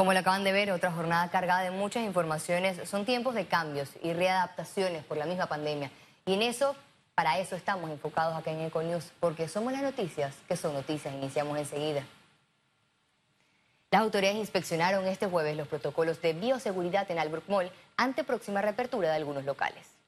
Como lo acaban de ver, otra jornada cargada de muchas informaciones. Son tiempos de cambios y readaptaciones por la misma pandemia. Y en eso, para eso estamos enfocados acá en Econews, porque somos las noticias que son noticias. Iniciamos enseguida. Las autoridades inspeccionaron este jueves los protocolos de bioseguridad en Albrook Mall ante próxima reapertura de algunos locales.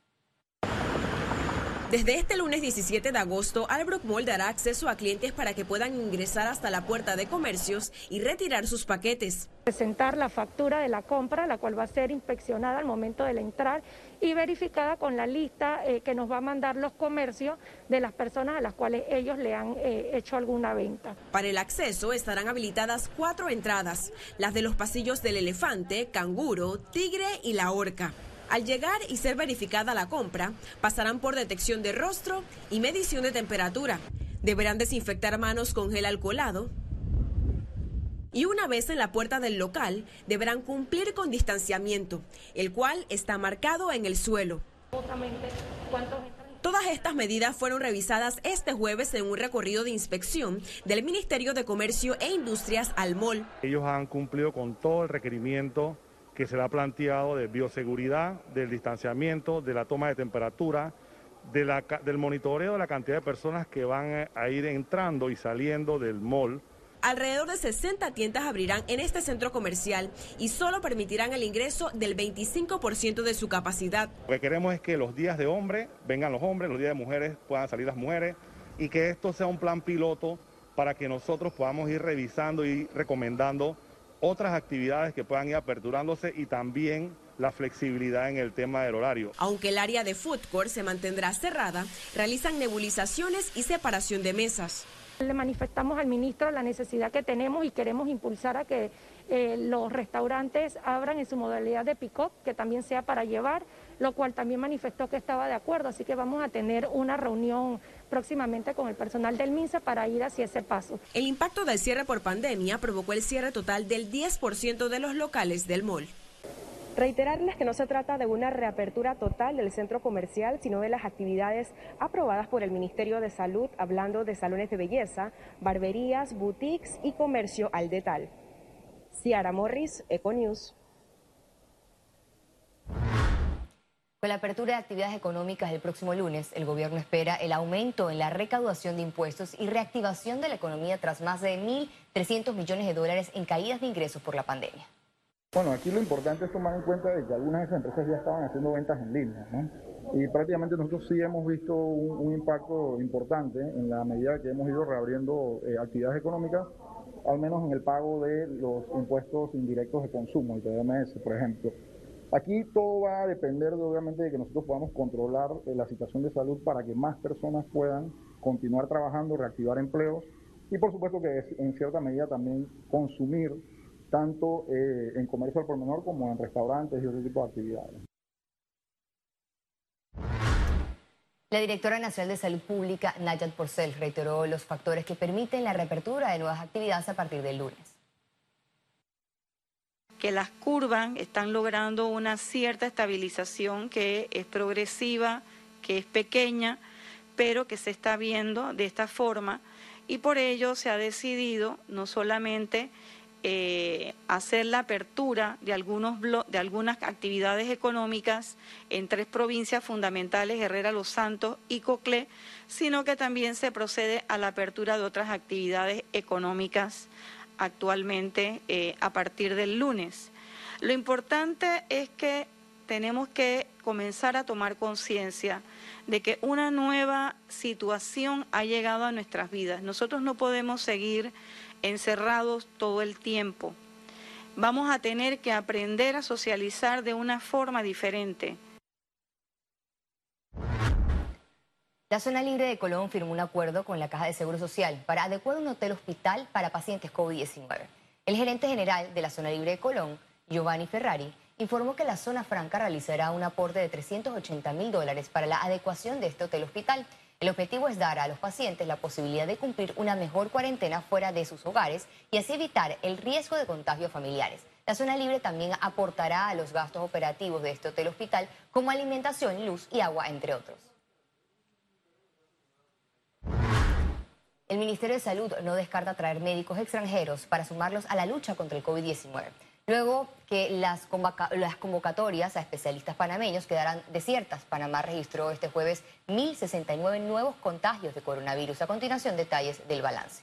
Desde este lunes 17 de agosto, Albrook Mall dará acceso a clientes para que puedan ingresar hasta la puerta de comercios y retirar sus paquetes. Presentar la factura de la compra, la cual va a ser inspeccionada al momento de entrar y verificada con la lista eh, que nos va a mandar los comercios de las personas a las cuales ellos le han eh, hecho alguna venta. Para el acceso estarán habilitadas cuatro entradas, las de los pasillos del elefante, canguro, tigre y la orca. Al llegar y ser verificada la compra, pasarán por detección de rostro y medición de temperatura. Deberán desinfectar manos con gel alcoholado. Y una vez en la puerta del local, deberán cumplir con distanciamiento, el cual está marcado en el suelo. Todas estas medidas fueron revisadas este jueves en un recorrido de inspección del Ministerio de Comercio e Industrias al MOL. Ellos han cumplido con todo el requerimiento que se le ha planteado de bioseguridad, del distanciamiento, de la toma de temperatura, del monitoreo de la cantidad de personas que van a ir entrando y saliendo del mall. Alrededor de 60 tiendas abrirán en este centro comercial y solo permitirán el ingreso del 25% de su capacidad. Lo que queremos es que los días de hombre vengan los hombres, los días de mujeres puedan salir las mujeres y que esto sea un plan piloto para que nosotros podamos ir revisando y recomendando otras actividades que puedan ir aperturándose y también la flexibilidad en el tema del horario. Aunque el área de food court se mantendrá cerrada, realizan nebulizaciones y separación de mesas. Le manifestamos al ministro la necesidad que tenemos y queremos impulsar a que eh, los restaurantes abran en su modalidad de pick-up, que también sea para llevar, lo cual también manifestó que estaba de acuerdo, así que vamos a tener una reunión próximamente con el personal del MINSA para ir hacia ese paso. El impacto del cierre por pandemia provocó el cierre total del 10% de los locales del mall. Reiterarles que no se trata de una reapertura total del centro comercial, sino de las actividades aprobadas por el Ministerio de Salud, hablando de salones de belleza, barberías, boutiques y comercio al detal. Ciara Morris, Econews. Con la apertura de actividades económicas el próximo lunes, el gobierno espera el aumento en la recaudación de impuestos y reactivación de la economía tras más de 1.300 millones de dólares en caídas de ingresos por la pandemia. Bueno, aquí lo importante es tomar en cuenta que algunas de esas empresas ya estaban haciendo ventas en línea, ¿no? Y prácticamente nosotros sí hemos visto un, impacto importante en la medida que hemos ido reabriendo eh, actividades económicas, al menos en el pago de los impuestos indirectos de consumo, el TMS, por ejemplo. Aquí todo va a depender de, obviamente de que nosotros podamos controlar eh, la situación de salud para que más personas puedan continuar trabajando, reactivar empleos y por supuesto que en cierta medida también consumir tanto eh, en comercio al por menor como en restaurantes y otro tipo de actividades. La directora nacional de Salud Pública, Nayat Porcel, reiteró los factores que permiten la reapertura de nuevas actividades a partir del lunes que las curvas están logrando una cierta estabilización que es progresiva, que es pequeña, pero que se está viendo de esta forma. Y por ello se ha decidido no solamente eh, hacer la apertura de, algunos de algunas actividades económicas en tres provincias fundamentales, Herrera, Los Santos y Coclé, sino que también se procede a la apertura de otras actividades económicas actualmente eh, a partir del lunes. Lo importante es que tenemos que comenzar a tomar conciencia de que una nueva situación ha llegado a nuestras vidas. Nosotros no podemos seguir encerrados todo el tiempo. Vamos a tener que aprender a socializar de una forma diferente. La zona libre de Colón firmó un acuerdo con la Caja de Seguro Social para adecuar un hotel hospital para pacientes COVID-19. El gerente general de la zona libre de Colón, Giovanni Ferrari, informó que la zona franca realizará un aporte de 380 mil dólares para la adecuación de este hotel hospital. El objetivo es dar a los pacientes la posibilidad de cumplir una mejor cuarentena fuera de sus hogares y así evitar el riesgo de contagios familiares. La zona libre también aportará a los gastos operativos de este hotel hospital como alimentación, luz y agua, entre otros. El Ministerio de Salud no descarta traer médicos extranjeros para sumarlos a la lucha contra el COVID-19. luego que las, convocatorias a especialistas panameños quedaran desiertas. Panamá registró este jueves 1.069 nuevos contagios de coronavirus. A continuación, detalles del balance.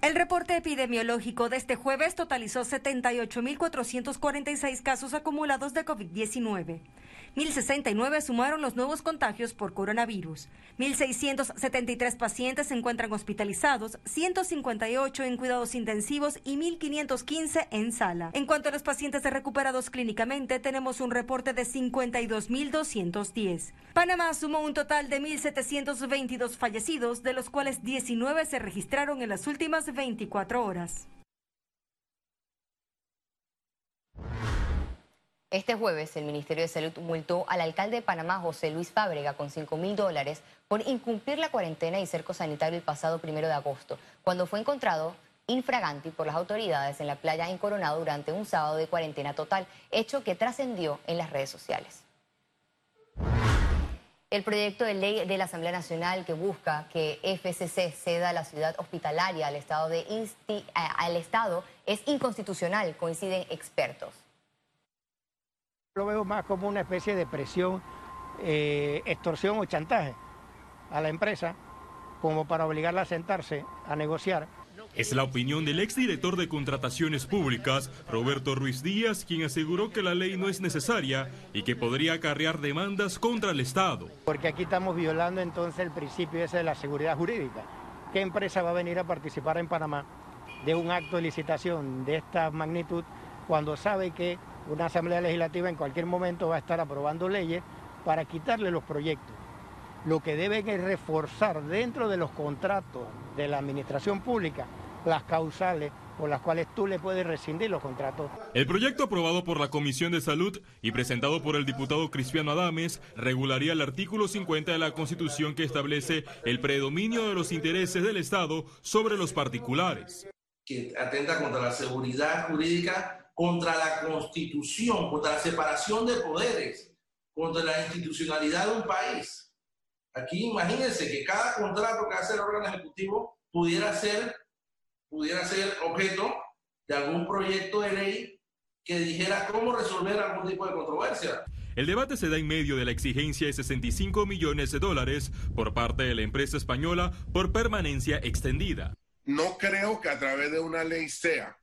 El reporte epidemiológico de este jueves totalizó 78.446 casos acumulados de COVID-19. 1.069 sumaron los nuevos contagios por coronavirus. 1.673 pacientes se encuentran hospitalizados, 158 en cuidados intensivos y 1.515 en sala. En cuanto a los pacientes recuperados clínicamente, tenemos un reporte de 52.210. Panamá sumó un total de 1.722 fallecidos, de los cuales 19 se registraron en las últimas 24 horas. Este jueves, el Ministerio de Salud multó al alcalde de Panamá, José Luis Fábrega, con 5 mil dólares por incumplir la cuarentena y cerco sanitario el pasado primero de agosto, cuando fue encontrado infraganti por las autoridades en la playa en Coronado durante un sábado de cuarentena total, hecho que trascendió en las redes sociales. El proyecto de ley de la Asamblea Nacional que busca que FCC ceda la ciudad hospitalaria al Estado, de al Estado es inconstitucional, coinciden expertos. Lo veo más como una especie de presión, eh, extorsión o chantaje a la empresa, como para obligarla a sentarse a negociar. Es la opinión del exdirector de Contrataciones Públicas, Roberto Ruiz Díaz, quien aseguró que la ley no es necesaria y que podría acarrear demandas contra el Estado. Porque aquí estamos violando entonces el principio ese de la seguridad jurídica. ¿Qué empresa va a venir a participar en Panamá de un acto de licitación de esta magnitud cuando sabe que una asamblea legislativa en cualquier momento va a estar aprobando leyes para quitarle los proyectos. Lo que deben es reforzar dentro de los contratos de la administración pública las causales por las cuales tú le puedes rescindir los contratos. El proyecto aprobado por la Comisión de Salud y presentado por el diputado Cristiano Adames regularía el artículo 50 de la Constitución que establece el predominio de los intereses del Estado sobre los particulares. Que atenta contra la seguridad jurídica contra la constitución, contra la separación de poderes, contra la institucionalidad de un país. Aquí imagínense que cada contrato que hace el órgano ejecutivo pudiera ser, pudiera ser objeto de algún proyecto de ley que dijera cómo resolver algún tipo de controversia. El debate se da en medio de la exigencia de 65 millones de dólares por parte de la empresa española por permanencia extendida. No creo que a través de una ley sea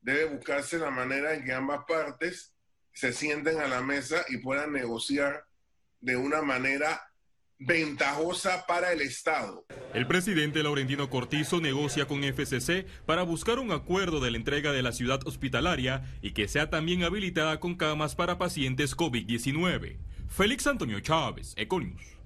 debe buscarse la manera en que ambas partes se sienten a la mesa y puedan negociar de una manera ventajosa para el Estado. El presidente Laurentino Cortizo negocia con FCC para buscar un acuerdo de la entrega de la ciudad hospitalaria y que sea también habilitada con camas para pacientes COVID-19. Félix Antonio Chávez, Econius.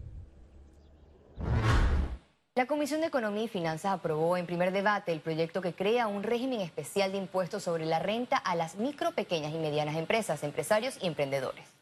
La Comisión de Economía y Finanzas aprobó en primer debate el proyecto que crea un régimen especial de impuestos sobre la renta a las micro, pequeñas y medianas empresas, empresarios y emprendedores.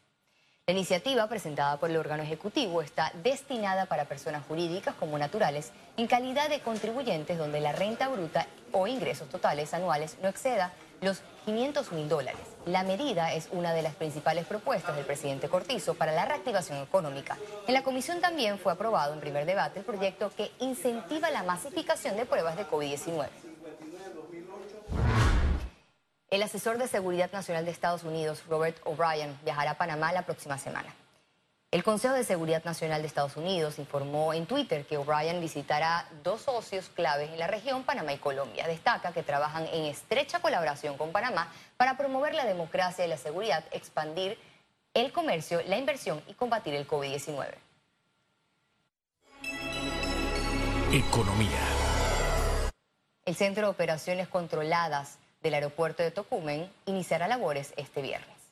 La iniciativa presentada por el órgano ejecutivo está destinada para personas jurídicas como naturales en calidad de contribuyentes donde la renta bruta o ingresos totales anuales no exceda los 500 mil dólares. La medida es una de las principales propuestas del presidente Cortizo para la reactivación económica. En la comisión también fue aprobado en primer debate el proyecto que incentiva la masificación de pruebas de COVID-19. El asesor de Seguridad Nacional de Estados Unidos, Robert O'Brien, viajará a Panamá la próxima semana. El Consejo de Seguridad Nacional de Estados Unidos informó en Twitter que O'Brien visitará dos socios claves en la región, Panamá y Colombia. Destaca que trabajan en estrecha colaboración con Panamá para promover la democracia y la seguridad, expandir el comercio, la inversión y combatir el COVID-19. Economía. El Centro de Operaciones Controladas del Aeropuerto de Tocumen iniciará labores este viernes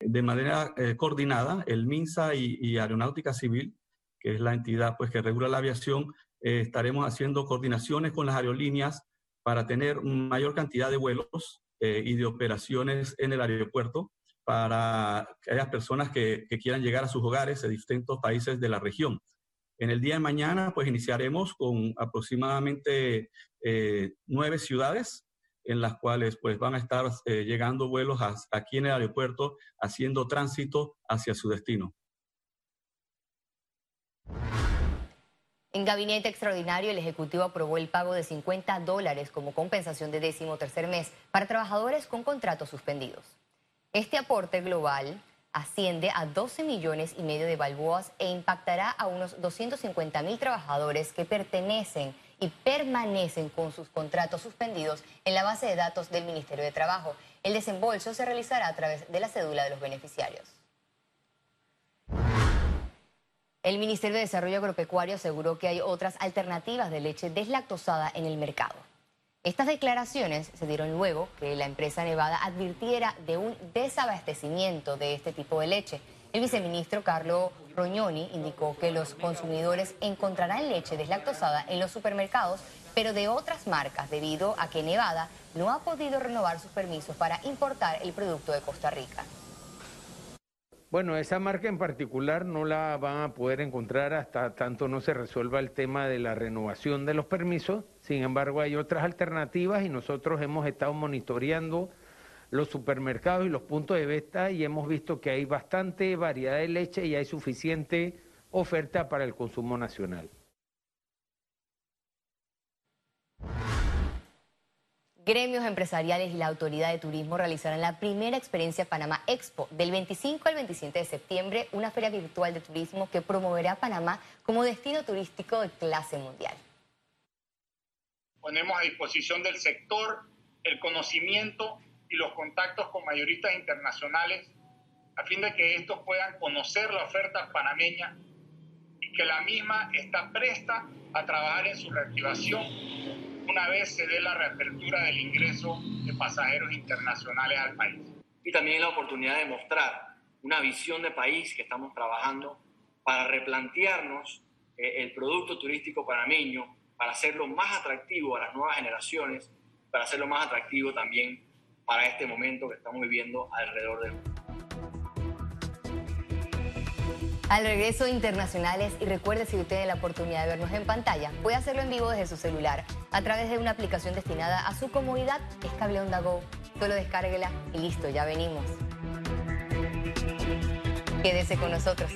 de manera eh, coordinada, el MINSA y, Aeronáutica Civil, que es la entidad pues, que regula la aviación, eh, estaremos haciendo coordinaciones con las aerolíneas para tener mayor cantidad de vuelos eh, y de operaciones en el aeropuerto para aquellas personas que, quieran llegar a sus hogares de distintos países de la región. En el día de mañana, pues iniciaremos con aproximadamente nueve ciudades en las cuales pues van a estar eh, llegando vuelos aquí en el aeropuerto haciendo tránsito hacia su destino. En gabinete extraordinario, el Ejecutivo aprobó el pago de 50 dólares como compensación de décimo tercer mes para trabajadores con contratos suspendidos. Este aporte global asciende a 12 millones y medio de balboas e impactará a unos 250 mil trabajadores que pertenecen y permanecen con sus contratos suspendidos en la base de datos del Ministerio de Trabajo. El desembolso se realizará a través de la cédula de los beneficiarios. El Ministerio de Desarrollo Agropecuario aseguró que hay otras alternativas de leche deslactosada en el mercado. Estas declaraciones se dieron luego que la empresa Nevada advirtiera de un desabastecimiento de este tipo de leche. El viceministro Carlo Roñoni indicó que los consumidores encontrarán leche deslactosada en los supermercados, pero de otras marcas, debido a que Nevada no ha podido renovar sus permisos para importar el producto de Costa Rica. Bueno, esa marca en particular no la van a poder encontrar hasta tanto no se resuelva el tema de la renovación de los permisos. Sin embargo, hay otras alternativas y nosotros hemos estado monitoreando los supermercados y los puntos de venta y hemos visto que hay bastante variedad de leche y hay suficiente oferta para el consumo nacional. Gremios empresariales y la Autoridad de Turismo realizarán la primera experiencia Panamá Expo del 25 al 27 de septiembre, una feria virtual de turismo que promoverá a Panamá como destino turístico de clase mundial. Ponemos a disposición del sector el conocimiento y los contactos con mayoristas internacionales a fin de que estos puedan conocer la oferta panameña y que la misma está presta a trabajar en su reactivación una vez se dé la reapertura del ingreso de pasajeros internacionales al país. Y también la oportunidad de mostrar una visión de país que estamos trabajando para replantearnos eh, el producto turístico panameño, para hacerlo más atractivo a las nuevas generaciones, para hacerlo más atractivo también para este momento que estamos viviendo alrededor del mundo. Al regreso internacionales y recuerde si usted tiene la oportunidad de vernos en pantalla, puede hacerlo en vivo desde su celular a través de una aplicación destinada a su comodidad, es Cable Onda Go. Solo descárguela y listo, ya venimos. Quédese con nosotros.